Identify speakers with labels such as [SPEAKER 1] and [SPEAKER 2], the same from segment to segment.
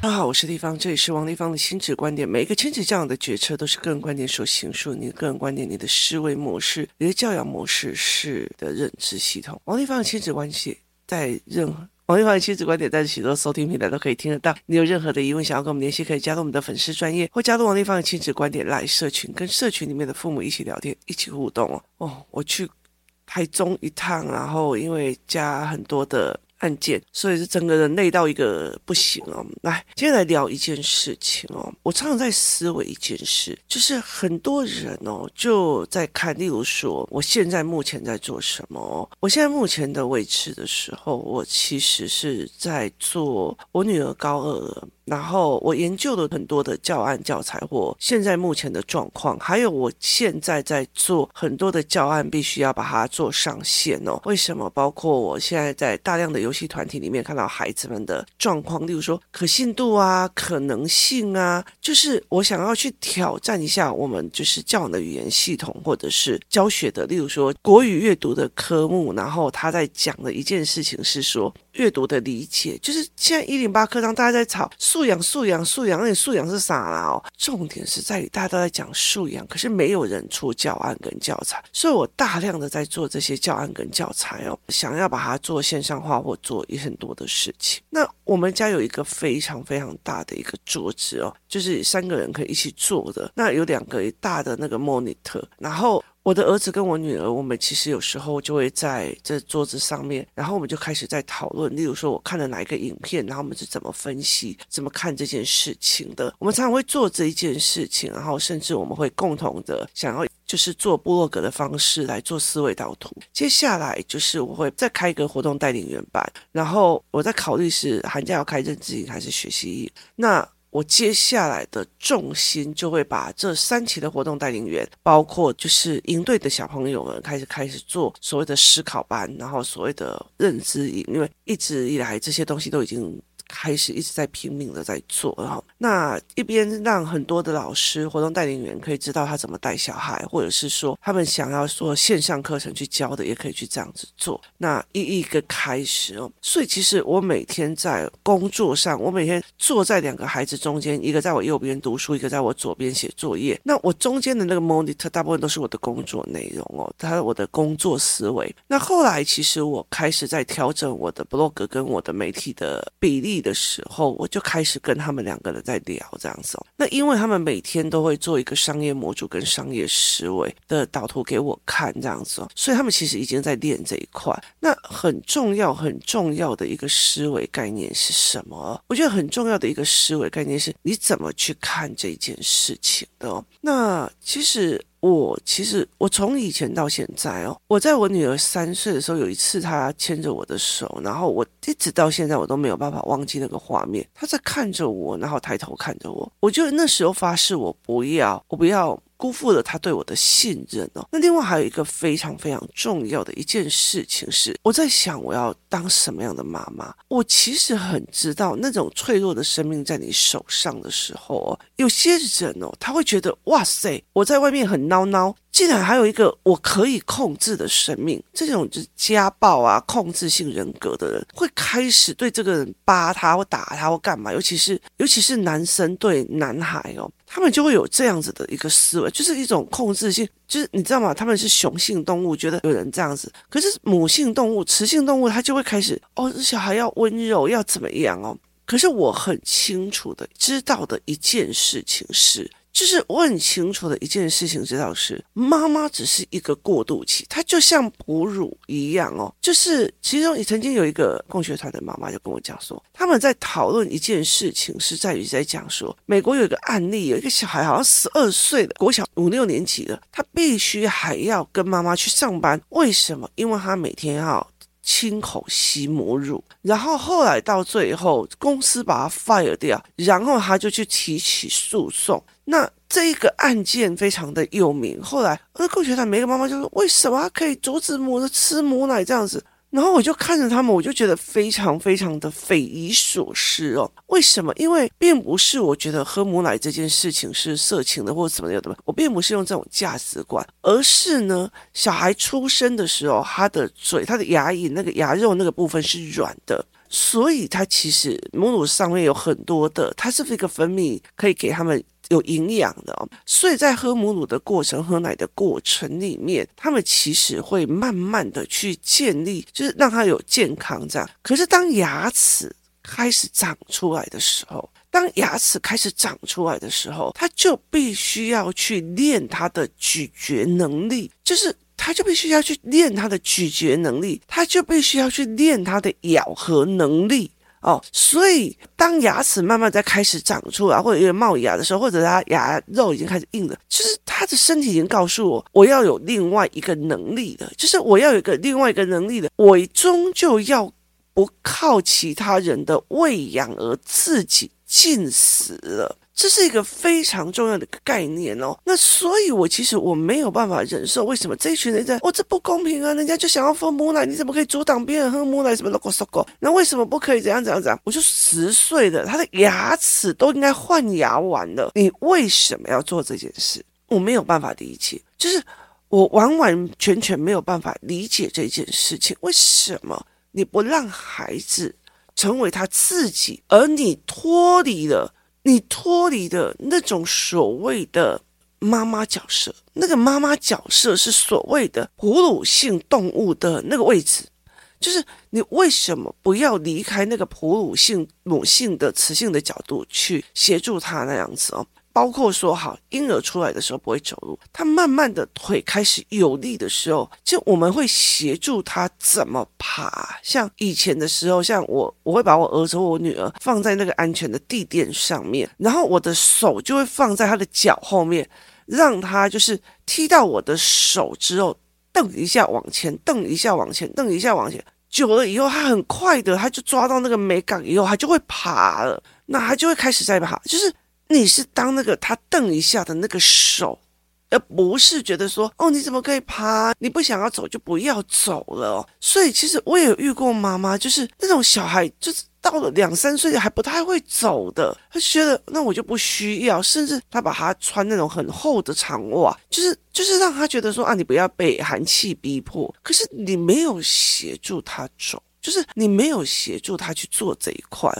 [SPEAKER 1] 大家好，我是丽芳，这里是王立芳的亲子观点。每一个亲子教养的决策都是个人观点所形塑，你的个人观点、你的思维模式、你的教养模式是的认知系统。王立芳的亲子关系在任何。王立芳的亲子观点，在许多收听平台都可以听得到。你有任何的疑问，想要跟我们联系，可以加入我们的粉丝专业，或加入王立芳的亲子观点来社群，跟社群里面的父母一起聊天，一起互动哦。哦，我去台中一趟，然后因为加很多的。案件，所以是整个人累到一个不行哦。来，今天来聊一件事情哦。我常常在思维一件事，就是很多人哦就在看，例如说，我现在目前在做什么？我现在目前的位置的时候，我其实是在做我女儿高二了。然后我研究了很多的教案教材或现在目前的状况，还有我现在在做很多的教案，必须要把它做上线哦。为什么？包括我现在在大量的游戏团体里面看到孩子们的状况，例如说可信度啊、可能性啊，就是我想要去挑战一下我们就是教养的语言系统或者是教学的，例如说国语阅读的科目，然后他在讲的一件事情是说。阅读的理解，就是现在一零八课堂大家在吵素养、素养、素养，那你素养是啥啦？哦，重点是在于大家都在讲素养，可是没有人出教案跟教材，所以我大量的在做这些教案跟教材哦，想要把它做线上化或做一很多的事情。那我们家有一个非常非常大的一个桌子哦，就是三个人可以一起坐的，那有两个大的那个 monitor，然后。我的儿子跟我女儿，我们其实有时候就会在这桌子上面，然后我们就开始在讨论。例如说，我看了哪一个影片，然后我们是怎么分析、怎么看这件事情的。我们常常会做这一件事情，然后甚至我们会共同的想要，就是做部落格的方式来做思维导图。接下来就是我会再开一个活动带领员班，然后我在考虑是寒假要开认知营还是学习营。那我接下来的重心就会把这三期的活动带领员，包括就是营队的小朋友们开始开始做所谓的思考班，然后所谓的认知营，因为一直以来这些东西都已经。开始一直在拼命的在做，然后那一边让很多的老师、活动带领员可以知道他怎么带小孩，或者是说他们想要做线上课程去教的，也可以去这样子做。那一一个开始哦，所以其实我每天在工作上，我每天坐在两个孩子中间，一个在我右边读书，一个在我左边写作业。那我中间的那个 monitor 大部分都是我的工作内容哦，他我的工作思维。那后来其实我开始在调整我的 blog 跟我的媒体的比例的时候，我就开始跟他们两个人在聊这样子。那因为他们每天都会做一个商业模组跟商业思维的导图给我看这样子，所以他们其实已经在练这一块。那很重要很重要的一个思维概念是什么？我觉得很重要的一个思维概念是你怎么去看这件事情的。那其实。我其实我从以前到现在哦，我在我女儿三岁的时候，有一次她牵着我的手，然后我一直到现在我都没有办法忘记那个画面。她在看着我，然后抬头看着我，我就那时候发誓，我不要，我不要。辜负了他对我的信任哦。那另外还有一个非常非常重要的一件事情是，我在想我要当什么样的妈妈。我其实很知道，那种脆弱的生命在你手上的时候哦，有些人哦，他会觉得哇塞，我在外面很孬孬。竟然还有一个我可以控制的生命，这种就是家暴啊、控制性人格的人，会开始对这个人扒他或打他或干嘛，尤其是尤其是男生对男孩哦，他们就会有这样子的一个思维，就是一种控制性，就是你知道吗？他们是雄性动物，觉得有人这样子，可是母性动物、雌性动物，它就会开始哦，小孩要温柔，要怎么样哦？可是我很清楚的知道的一件事情是。就是我很清楚的一件事情，知道是妈妈只是一个过渡期，她就像哺乳一样哦。就是其中也曾经有一个共学团的妈妈就跟我讲说，他们在讨论一件事情，是在于在讲说，美国有一个案例，有一个小孩好像十二岁的国小五六年级的，他必须还要跟妈妈去上班，为什么？因为他每天要亲口吸母乳，然后后来到最后公司把他 fire 掉，然后他就去提起诉讼。那这一个案件非常的有名，后来那共学团每个妈妈就说：“为什么可以阻止母的吃母奶这样子？”然后我就看着他们，我就觉得非常非常的匪夷所思哦。为什么？因为并不是我觉得喝母奶这件事情是色情的或者怎么样的，我并不是用这种价值观，而是呢，小孩出生的时候，他的嘴、他的牙龈、那个牙肉那个部分是软的。所以它其实母乳上面有很多的，它是不是一个分泌可以给他们有营养的哦？所以在喝母乳的过程、喝奶的过程里面，他们其实会慢慢的去建立，就是让他有健康这样。可是当牙齿开始长出来的时候，当牙齿开始长出来的时候，他就必须要去练他的咀嚼能力，就是。他就必须要去练他的咀嚼能力，他就必须要去练他的咬合能力哦。所以，当牙齿慢慢在开始长出来，或者有点冒牙的时候，或者他牙肉已经开始硬了，就是他的身体已经告诉我，我要有另外一个能力了，就是我要有一个另外一个能力了，我终究要不靠其他人的喂养而自己进食了。这是一个非常重要的概念哦。那所以，我其实我没有办法忍受，为什么这一群人在？哦，这不公平啊！人家就想要喝母奶，你怎么可以阻挡别人喝母奶？什么 logo logo？那为什么不可以怎样怎样怎样？我就十岁的，他的牙齿都应该换牙完了，你为什么要做这件事？我没有办法理解，就是我完完全全没有办法理解这件事情。为什么你不让孩子成为他自己，而你脱离了？你脱离的那种所谓的妈妈角色，那个妈妈角色是所谓的哺乳性动物的那个位置，就是你为什么不要离开那个哺乳性母性的雌性的角度去协助他那样子哦？包括说，好，婴儿出来的时候不会走路，他慢慢的腿开始有力的时候，就我们会协助他怎么爬。像以前的时候，像我，我会把我儿子或我女儿放在那个安全的地垫上面，然后我的手就会放在他的脚后面，让他就是踢到我的手之后，蹬一下往前，蹬一下往前，蹬一下往前。久了以后，他很快的，他就抓到那个美感以后，他就会爬了，那他就会开始在爬，就是。你是当那个他瞪一下的那个手，而不是觉得说哦，你怎么可以爬？你不想要走就不要走了。所以其实我也有遇过妈妈，就是那种小孩，就是到了两三岁还不太会走的，他觉得那我就不需要，甚至他把他穿那种很厚的长袜，就是就是让他觉得说啊，你不要被寒气逼迫。可是你没有协助他走，就是你没有协助他去做这一块。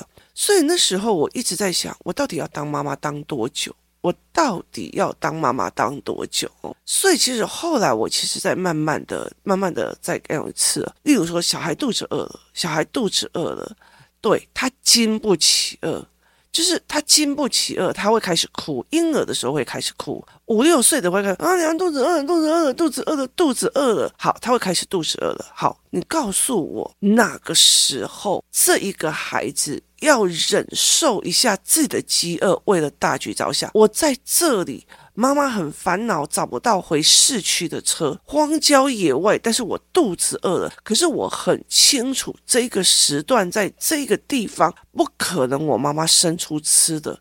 [SPEAKER 1] 所以那时候我一直在想，我到底要当妈妈当多久？我到底要当妈妈当多久？所以其实后来我其实在慢慢的、慢慢的再干一次。例如说，小孩肚子饿了，小孩肚子饿了，对，他经不起饿。就是他经不起饿，他会开始哭。婴儿的时候会开始哭，五六岁的会开始啊，娘肚子饿了，肚子饿了，肚子饿了，肚子饿了。好，他会开始肚子饿了。好，你告诉我哪个时候这一个孩子要忍受一下自己的饥饿，为了大局着想？我在这里。妈妈很烦恼，找不到回市区的车，荒郊野外。但是我肚子饿了，可是我很清楚这个时段在这个地方不可能，我妈妈生出吃的，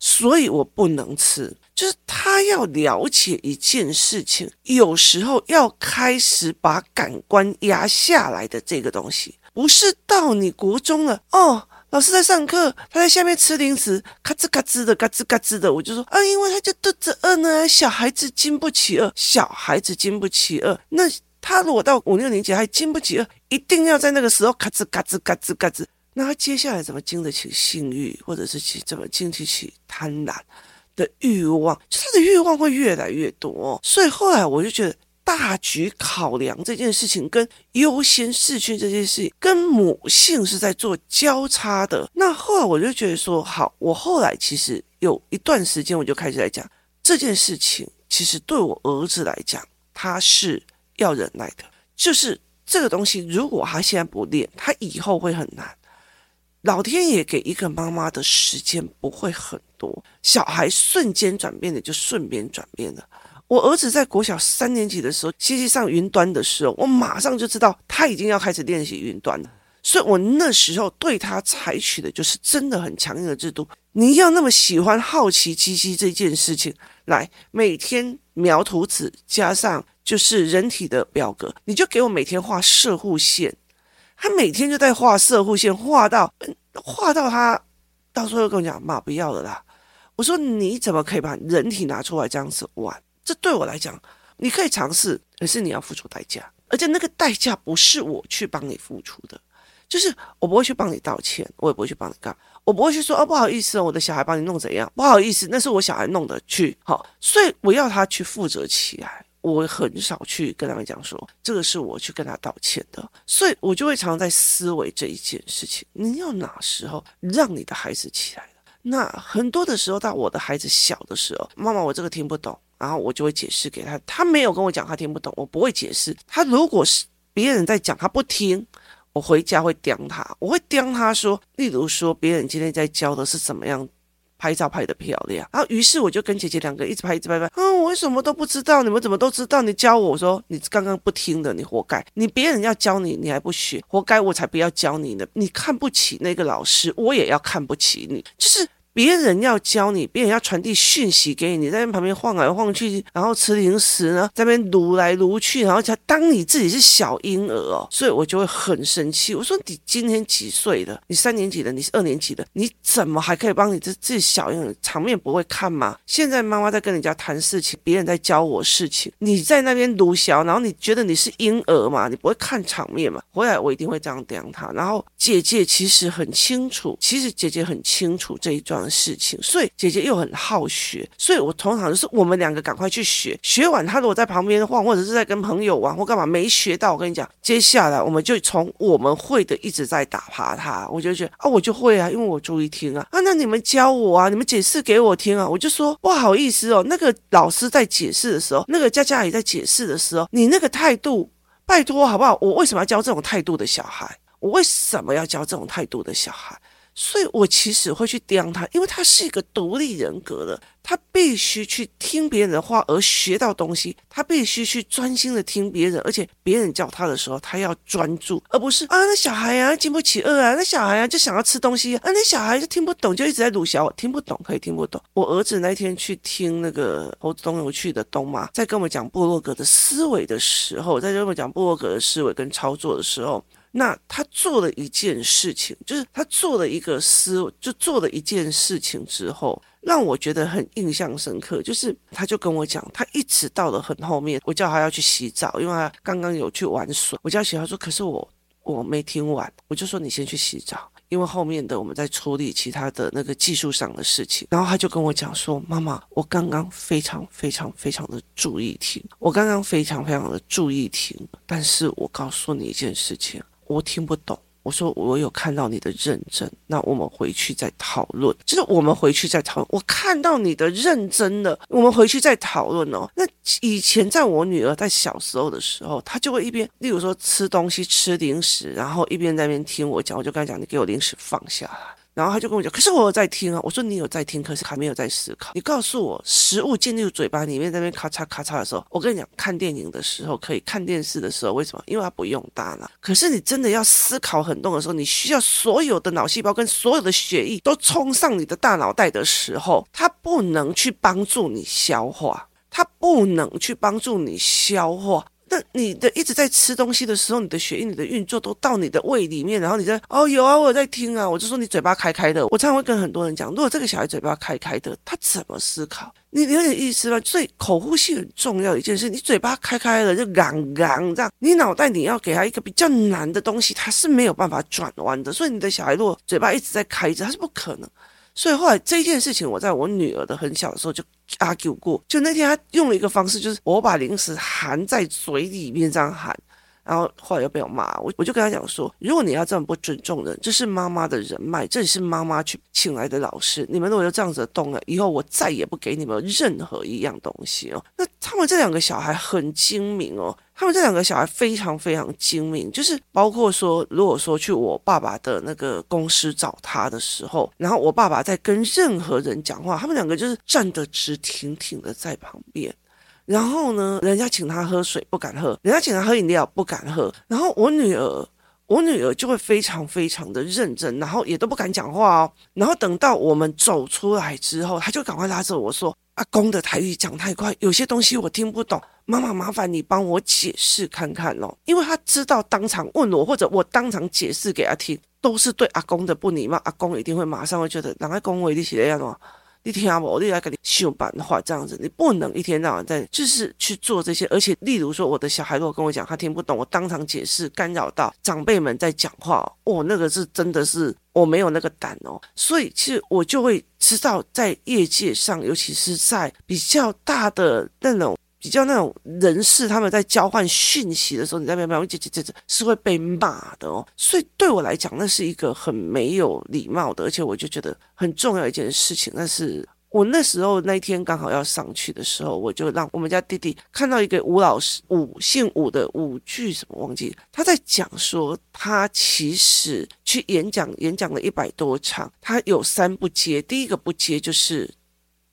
[SPEAKER 1] 所以我不能吃。就是他要了解一件事情，有时候要开始把感官压下来的这个东西，不是到你国中了哦。老师在上课，他在下面吃零食，咔吱咔吱的，嘎吱嘎吱的。我就说啊，因为他就肚子饿呢。小孩子经不起饿，小孩子经不起饿。那他如果到五六年级还经不起饿，一定要在那个时候咔吱嘎吱嘎吱嘎吱。那他接下来怎么经得起性欲，或者是去怎么经得起贪婪的欲望？就他的欲望会越来越多。所以后来我就觉得。大局考量这件事情，跟优先事情这件事情，跟母性是在做交叉的。那后来我就觉得说，好，我后来其实有一段时间，我就开始来讲这件事情。其实对我儿子来讲，他是要忍耐的。就是这个东西，如果他现在不练，他以后会很难。老天爷给一个妈妈的时间不会很多，小孩瞬间转变的就瞬间转变了。我儿子在国小三年级的时候，学习上云端的时候，我马上就知道他已经要开始练习云端了。所以我那时候对他采取的就是真的很强硬的制度。你要那么喜欢好奇机器这件事情，来每天描图纸加上就是人体的表格，你就给我每天画摄护线。他每天就在画摄护线，画到画到他到时候跟我讲妈不要了啦。我说你怎么可以把人体拿出来这样子玩？这对我来讲，你可以尝试，可是你要付出代价，而且那个代价不是我去帮你付出的，就是我不会去帮你道歉，我也不会去帮你干，我不会去说哦，不好意思哦，我的小孩帮你弄怎样，不好意思，那是我小孩弄的去，好，所以我要他去负责起来。我很少去跟他们讲说，这个是我去跟他道歉的，所以我就会常常在思维这一件事情。你要哪时候让你的孩子起来了？那很多的时候，到我的孩子小的时候，妈妈，我这个听不懂，然后我就会解释给他。他没有跟我讲，他听不懂，我不会解释。他如果是别人在讲，他不听，我回家会刁他，我会刁他说，例如说别人今天在教的是怎么样。拍照拍得漂亮，然后于是我就跟姐姐两个一直拍，一直拍拍。嗯，我什么都不知道，你们怎么都知道？你教我，我说你刚刚不听的，你活该。你别人要教你，你还不学，活该，我才不要教你呢。你看不起那个老师，我也要看不起你，就是。别人要教你，别人要传递讯息给你，你在那旁边晃来晃去，然后吃零食呢，在那边撸来撸去，然后才当你自己是小婴儿哦，所以我就会很生气。我说你今天几岁了？你三年级的，你是二年级的，你怎么还可以帮你这自己小婴儿？场面不会看吗？现在妈妈在跟人家谈事情，别人在教我事情，你在那边撸小，然后你觉得你是婴儿嘛？你不会看场面嘛？回来我一定会这样讲他。然后姐姐其实很清楚，其实姐姐很清楚这一桩。事情，所以姐姐又很好学，所以我通常就是我们两个赶快去学，学完他如果在旁边晃，或者是在跟朋友玩或干嘛没学到，我跟你讲，接下来我们就从我们会的一直在打趴他，我就觉得啊，我就会啊，因为我注意听啊，啊，那你们教我啊，你们解释给我听啊，我就说不好意思哦，那个老师在解释的时候，那个佳佳也在解释的时候，你那个态度，拜托好不好？我为什么要教这种态度的小孩？我为什么要教这种态度的小孩？所以我其实会去刁他，因为他是一个独立人格的，他必须去听别人的话而学到东西，他必须去专心的听别人，而且别人叫他的时候，他要专注，而不是啊那小孩啊经不起饿啊，那小孩啊就想要吃东西啊，那小孩就听不懂，就一直在鲁小，听不懂可以听不懂。我儿子那天去听那个猴子东游去的东妈在跟我们讲部落格的思维的时候，在跟我们讲部落格的思维跟操作的时候。那他做了一件事情，就是他做了一个思，就做了一件事情之后，让我觉得很印象深刻。就是他就跟我讲，他一直到了很后面，我叫他要去洗澡，因为他刚刚有去玩水。我叫他洗，他说可是我我没听完，我就说你先去洗澡，因为后面的我们在处理其他的那个技术上的事情。然后他就跟我讲说，妈妈，我刚刚非常非常非常的注意听，我刚刚非常非常的注意听，但是我告诉你一件事情。我听不懂，我说我有看到你的认真，那我们回去再讨论。就是我们回去再讨论，我看到你的认真的，我们回去再讨论哦。那以前在我女儿在小时候的时候，她就会一边，例如说吃东西吃零食，然后一边在那边听我讲，我就跟她讲，你给我零食放下来。然后他就跟我讲，可是我有在听啊。我说你有在听，可是还没有在思考。你告诉我，食物进入嘴巴里面，在那边咔嚓咔嚓的时候，我跟你讲，看电影的时候可以，看电视的时候为什么？因为它不用大脑。可是你真的要思考很多的时候，你需要所有的脑细胞跟所有的血液都冲上你的大脑袋的时候，它不能去帮助你消化，它不能去帮助你消化。那你的一直在吃东西的时候，你的血液、你的运作都到你的胃里面，然后你在哦有啊，我在听啊，我就说你嘴巴开开的。我常常会跟很多人讲，如果这个小孩嘴巴开开的，他怎么思考？你有点意思吧？所以口呼吸很重要一件事，你嘴巴开开了就嚷嚷这样，你脑袋你要给他一个比较难的东西，他是没有办法转弯的。所以你的小孩如果嘴巴一直在开着，他是不可能。所以后来这件事情，我在我女儿的很小的时候就 argue 过。就那天她用了一个方式，就是我把零食含在嘴里面这样含，然后后来又被我骂。我我就跟他讲说，如果你要这么不尊重人，这是妈妈的人脉，这里是妈妈去请来的老师，你们如果就这样子动了，以后我再也不给你们任何一样东西哦。那他们这两个小孩很精明哦。他们这两个小孩非常非常精明，就是包括说，如果说去我爸爸的那个公司找他的时候，然后我爸爸在跟任何人讲话，他们两个就是站得直挺挺的在旁边。然后呢，人家请他喝水不敢喝，人家请他喝饮料不敢喝。然后我女儿，我女儿就会非常非常的认真，然后也都不敢讲话哦。然后等到我们走出来之后，他就赶快拉着我说。阿公的台语讲太快，有些东西我听不懂。妈妈，麻烦你帮我解释看看哦，因为他知道当场问我，或者我当场解释给他听，都是对阿公的不礼貌。阿公一定会马上会觉得，哪个公维你写的样哦一天啊，我来跟你秀版的话，这样子，你不能一天到晚在就是去做这些。而且，例如说，我的小孩如果跟我讲他听不懂，我当场解释，干扰到长辈们在讲话，哦，那个是真的是我没有那个胆哦。所以，其实我就会知道，在业界上，尤其是在比较大的那种。比较那种人士，他们在交换讯息的时候，你在边边，这这这这是会被骂的哦。所以对我来讲，那是一个很没有礼貌的，而且我就觉得很重要一件事情。那是我那时候那一天刚好要上去的时候，我就让我们家弟弟看到一个吴老师，吴姓吴的吴句什么忘记，他在讲说他其实去演讲，演讲了一百多场，他有三不接，第一个不接就是。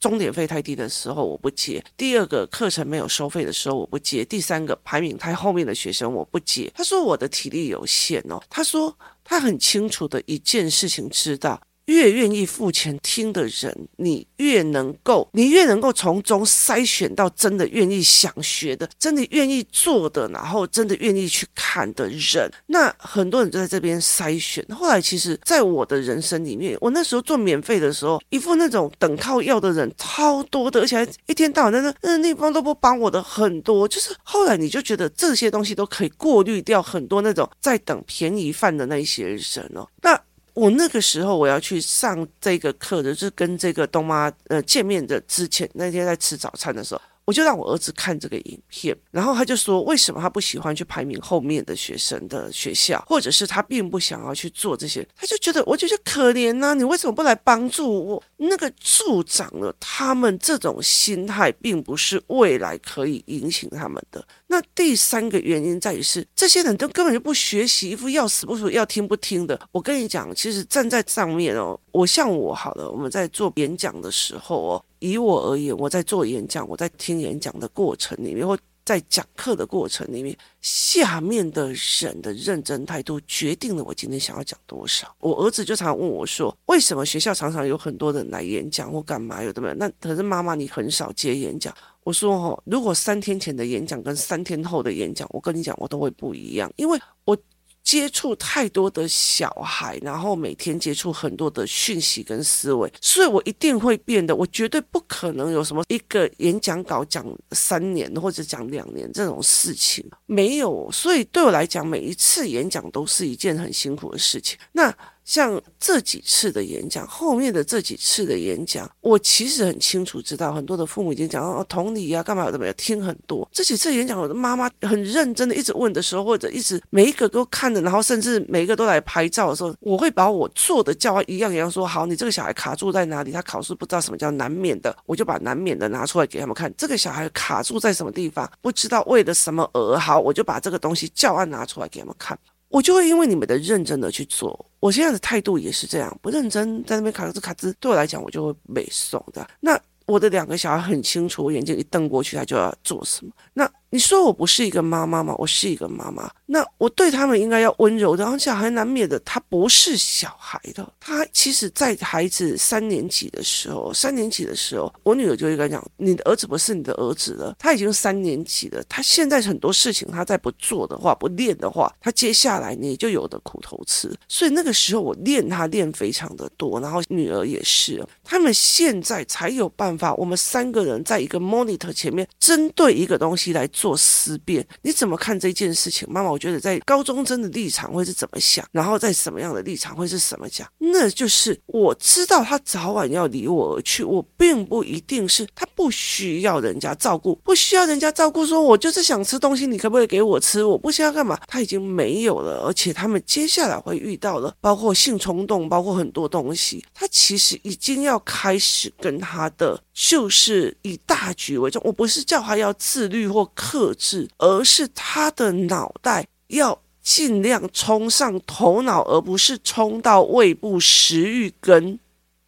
[SPEAKER 1] 终点费太低的时候我不接，第二个课程没有收费的时候我不接，第三个排名太后面的学生我不接。他说我的体力有限哦，他说他很清楚的一件事情知道。越愿意付钱听的人，你越能够，你越能够从中筛选到真的愿意想学的，真的愿意做的，然后真的愿意去看的人。那很多人就在这边筛选。后来，其实在我的人生里面，我那时候做免费的时候，一副那种等靠要的人超多的，而且还一天到晚在那那地方都不帮我的很多。就是后来你就觉得这些东西都可以过滤掉很多那种在等便宜饭的那一些人哦。那。我那个时候我要去上这个课的，就是跟这个东妈呃见面的之前那天在吃早餐的时候。我就让我儿子看这个影片，然后他就说，为什么他不喜欢去排名后面的学生的学校，或者是他并不想要去做这些，他就觉得我就觉得可怜呐，你为什么不来帮助我？那个助长了他们这种心态，并不是未来可以引起他们的。那第三个原因在于是，这些人都根本就不学习，一副要死不活要听不听的。我跟你讲，其实站在上面哦，我像我好了，我们在做演讲的时候哦。以我而言，我在做演讲，我在听演讲的过程里面，或在讲课的过程里面，下面的人的认真态度决定了我今天想要讲多少。我儿子就常问我说：“为什么学校常常有很多人来演讲或干嘛？有的没有？那可是妈妈你很少接演讲。”我说：“哦，如果三天前的演讲跟三天后的演讲，我跟你讲，我都会不一样，因为我。”接触太多的小孩，然后每天接触很多的讯息跟思维，所以我一定会变的。我绝对不可能有什么一个演讲稿讲三年或者讲两年这种事情，没有。所以对我来讲，每一次演讲都是一件很辛苦的事情。那。像这几次的演讲，后面的这几次的演讲，我其实很清楚知道，很多的父母已经讲哦，同理呀，干嘛有的没有听很多。这几次演讲，我的妈妈很认真的一直问的时候，或者一直每一个都看着，然后甚至每一个都来拍照的时候，我会把我做的教案一样一样说，好，你这个小孩卡住在哪里？他考试不知道什么叫难免的，我就把难免的拿出来给他们看。这个小孩卡住在什么地方？不知道为了什么而好，我就把这个东西教案拿出来给他们看。我就会因为你们的认真的去做，我现在的态度也是这样，不认真在那边卡兹卡兹，对我来讲我就会背诵的。那我的两个小孩很清楚，我眼睛一瞪过去，他就要做什么。那。你说我不是一个妈妈吗？我是一个妈妈。那我对他们应该要温柔的。而且小孩难免的，他不是小孩的。他其实，在孩子三年级的时候，三年级的时候，我女儿就会跟他讲：“你的儿子不是你的儿子了。他已经三年级了。他现在很多事情，他再不做的话，不练的话，他接下来你就有的苦头吃。所以那个时候，我练他练非常的多。然后女儿也是，他们现在才有办法。我们三个人在一个 monitor 前面，针对一个东西来。做思辨，你怎么看这件事情？妈妈，我觉得在高中生的立场会是怎么想，然后在什么样的立场会是什么讲？那就是我知道他早晚要离我而去，我并不一定是他不需要人家照顾，不需要人家照顾，说我就是想吃东西，你可不可以给我吃？我不需要干嘛？他已经没有了，而且他们接下来会遇到了，包括性冲动，包括很多东西，他其实已经要开始跟他的。就是以大局为重，我不是叫他要自律或克制，而是他的脑袋要尽量冲上头脑，而不是冲到胃部、食欲跟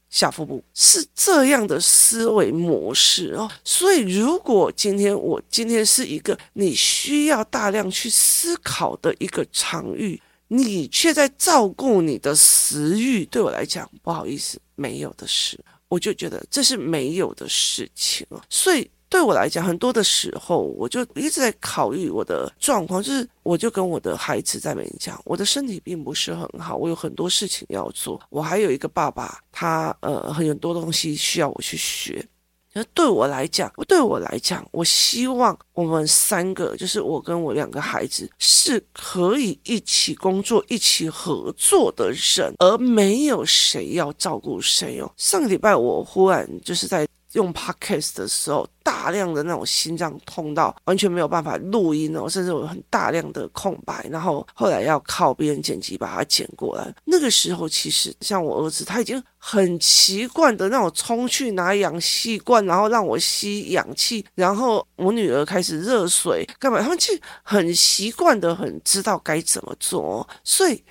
[SPEAKER 1] 下腹部，是这样的思维模式哦。所以，如果今天我今天是一个你需要大量去思考的一个场域，你却在照顾你的食欲，对我来讲，不好意思，没有的事。我就觉得这是没有的事情啊，所以对我来讲，很多的时候我就一直在考虑我的状况，就是我就跟我的孩子在那边讲，我的身体并不是很好，我有很多事情要做，我还有一个爸爸。他呃很多东西需要我去学。那对我来讲，对我来讲，我希望我们三个，就是我跟我两个孩子，是可以一起工作、一起合作的人，而没有谁要照顾谁哦。上个礼拜我忽然就是在。用 podcast 的时候，大量的那种心脏痛到完全没有办法录音哦，甚至有很大量的空白，然后后来要靠别人剪辑把它剪过来。那个时候，其实像我儿子，他已经很习惯的那种冲去拿氧气罐，然后让我吸氧气，然后我女儿开始热水干嘛，他们其实很习惯的，很知道该怎么做，所以。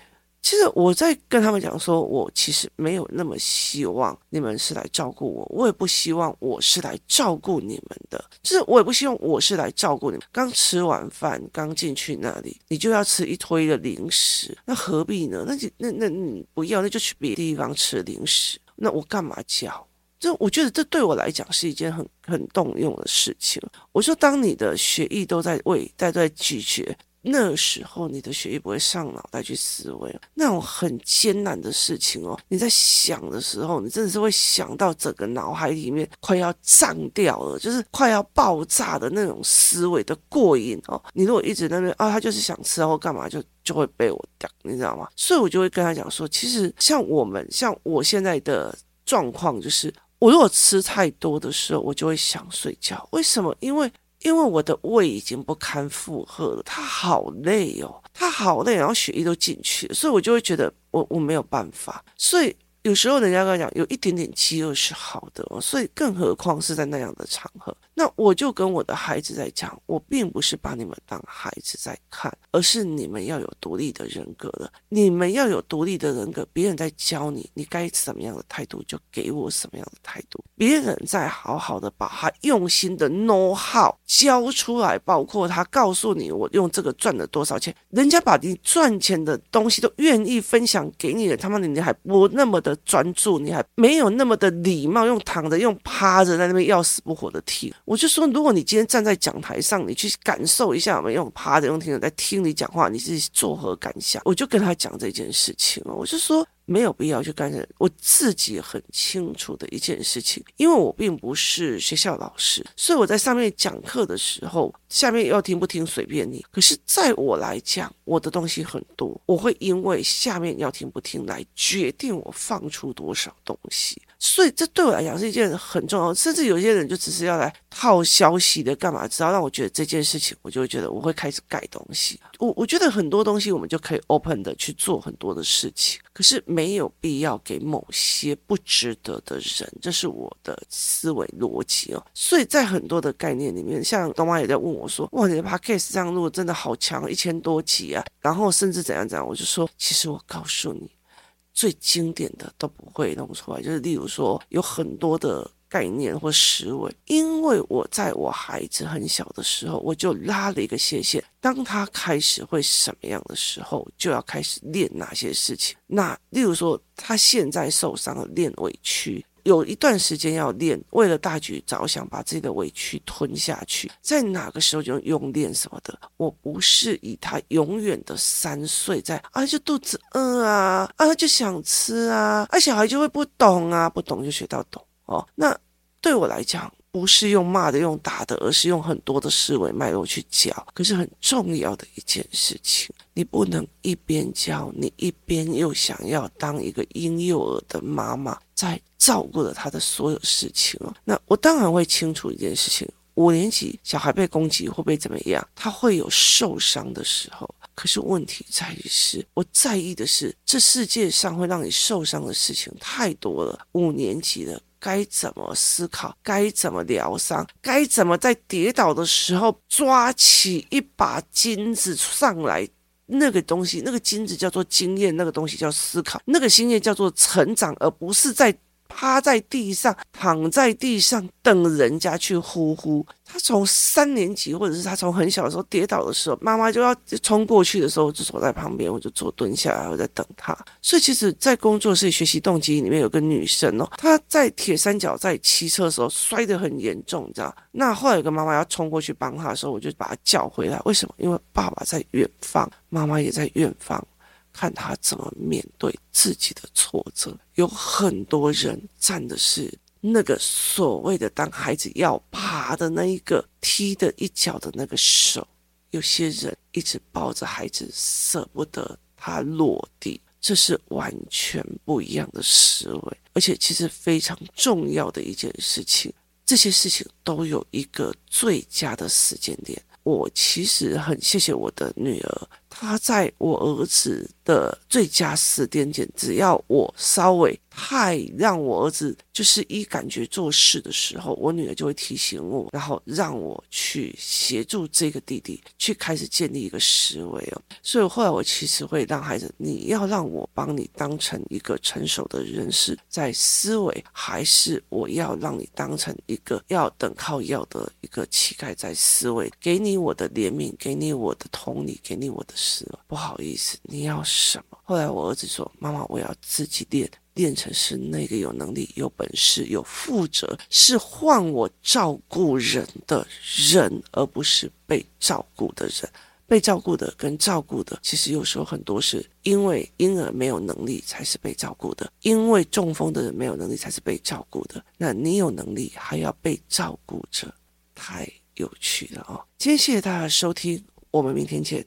[SPEAKER 1] 其实我在跟他们讲说，我其实没有那么希望你们是来照顾我，我也不希望我是来照顾你们的，就是我也不希望我是来照顾你们。刚吃完饭，刚进去那里，你就要吃一堆的零食，那何必呢？那就那那你不要，那就去别的地方吃零食。那我干嘛叫？就我觉得这对我来讲是一件很很动用的事情。我说，当你的学艺都在为，在在咀嚼。那时候你的血液不会上脑袋去思维，那种很艰难的事情哦。你在想的时候，你真的是会想到整个脑海里面快要胀掉了，就是快要爆炸的那种思维的过瘾哦。你如果一直在那边啊，他就是想吃或干嘛，就就会被我掉，你知道吗？所以我就会跟他讲说，其实像我们，像我现在的状况，就是我如果吃太多的时候，我就会想睡觉。为什么？因为。因为我的胃已经不堪负荷了，他好累哦，他好累，然后血液都进去了，所以我就会觉得我我没有办法，所以。有时候人家跟我讲，有一点点饥饿是好的哦，所以更何况是在那样的场合。那我就跟我的孩子在讲，我并不是把你们当孩子在看，而是你们要有独立的人格了。你们要有独立的人格，别人在教你，你该什么样的态度，就给我什么样的态度。别人在好好的把他用心的 know how 教出来，包括他告诉你我用这个赚了多少钱，人家把你赚钱的东西都愿意分享给你了，他妈的你还不那么的。专注，你还没有那么的礼貌，用躺着，用趴着在那边要死不活的听。我就说，如果你今天站在讲台上，你去感受一下，我们用趴着，用听着在听你讲话，你自己作何感想？我就跟他讲这件事情了，我就说。没有必要去干涉我自己很清楚的一件事情，因为我并不是学校老师，所以我在上面讲课的时候，下面要听不听随便你。可是，在我来讲，我的东西很多，我会因为下面要听不听来决定我放出多少东西。所以这对我来讲是一件很重要，甚至有些人就只是要来套消息的，干嘛？只要让我觉得这件事情，我就会觉得我会开始改东西。我我觉得很多东西我们就可以 open 的去做很多的事情，可是没有必要给某些不值得的人，这是我的思维逻辑哦。所以在很多的概念里面，像东妈也在问我说：“哇，你的 podcast 这样录真的好强，一千多集啊！”然后甚至怎样怎样，我就说：“其实我告诉你。”最经典的都不会弄出来，就是例如说有很多的概念或思维，因为我在我孩子很小的时候，我就拉了一个斜线，当他开始会什么样的时候，就要开始练哪些事情。那例如说他现在受伤了，练委屈。有一段时间要练，为了大局着想，把自己的委屈吞下去，在哪个时候就用练什么的。我不是以他永远的三岁在啊，就肚子饿啊，啊就想吃啊，啊小孩就会不懂啊，不懂就学到懂哦。那对我来讲，不是用骂的、用打的，而是用很多的思维脉络去教。可是很重要的一件事情，你不能一边教，你一边又想要当一个婴幼儿的妈妈，在。照顾了他的所有事情哦，那我当然会清楚一件事情：五年级小孩被攻击会不会怎么样？他会有受伤的时候。可是问题在于是，我在意的是，这世界上会让你受伤的事情太多了。五年级了，该怎么思考？该怎么疗伤？该怎么在跌倒的时候抓起一把金子上来？那个东西，那个金子叫做经验，那个东西叫思考，那个经验叫做成长，而不是在。趴在地上，躺在地上等人家去呼呼。他从三年级，或者是他从很小的时候跌倒的时候，妈妈就要冲过去的时候，我就坐在旁边，我就坐蹲下来，我在等他。所以，其实，在工作室学习动机里面有个女生哦，她在铁三角在骑车的时候摔得很严重，你知道？那后来有个妈妈要冲过去帮她的时候，我就把她叫回来。为什么？因为爸爸在远方，妈妈也在远方。看他怎么面对自己的挫折。有很多人站的是那个所谓的当孩子要爬的那一个踢的一脚的那个手，有些人一直抱着孩子舍不得他落地，这是完全不一样的思维，而且其实非常重要的一件事情。这些事情都有一个最佳的时间点。我其实很谢谢我的女儿。他在我儿子的最佳时间点，只要我稍微太让我儿子就是一感觉做事的时候，我女儿就会提醒我，然后让我去协助这个弟弟去开始建立一个思维哦。所以后来我其实会让孩子，你要让我帮你当成一个成熟的人士在思维，还是我要让你当成一个要等靠要的一个乞丐在思维？给你我的怜悯，给你我的同理，给你我的。是不好意思，你要什么？后来我儿子说：“妈妈，我要自己练，练成是那个有能力、有本事、有负责，是换我照顾人的人，而不是被照顾的人。被照顾的跟照顾的，其实有时候很多是因为婴儿没有能力才是被照顾的，因为中风的人没有能力才是被照顾的。那你有能力还要被照顾着，太有趣了哦！今天谢谢大家收听，我们明天见。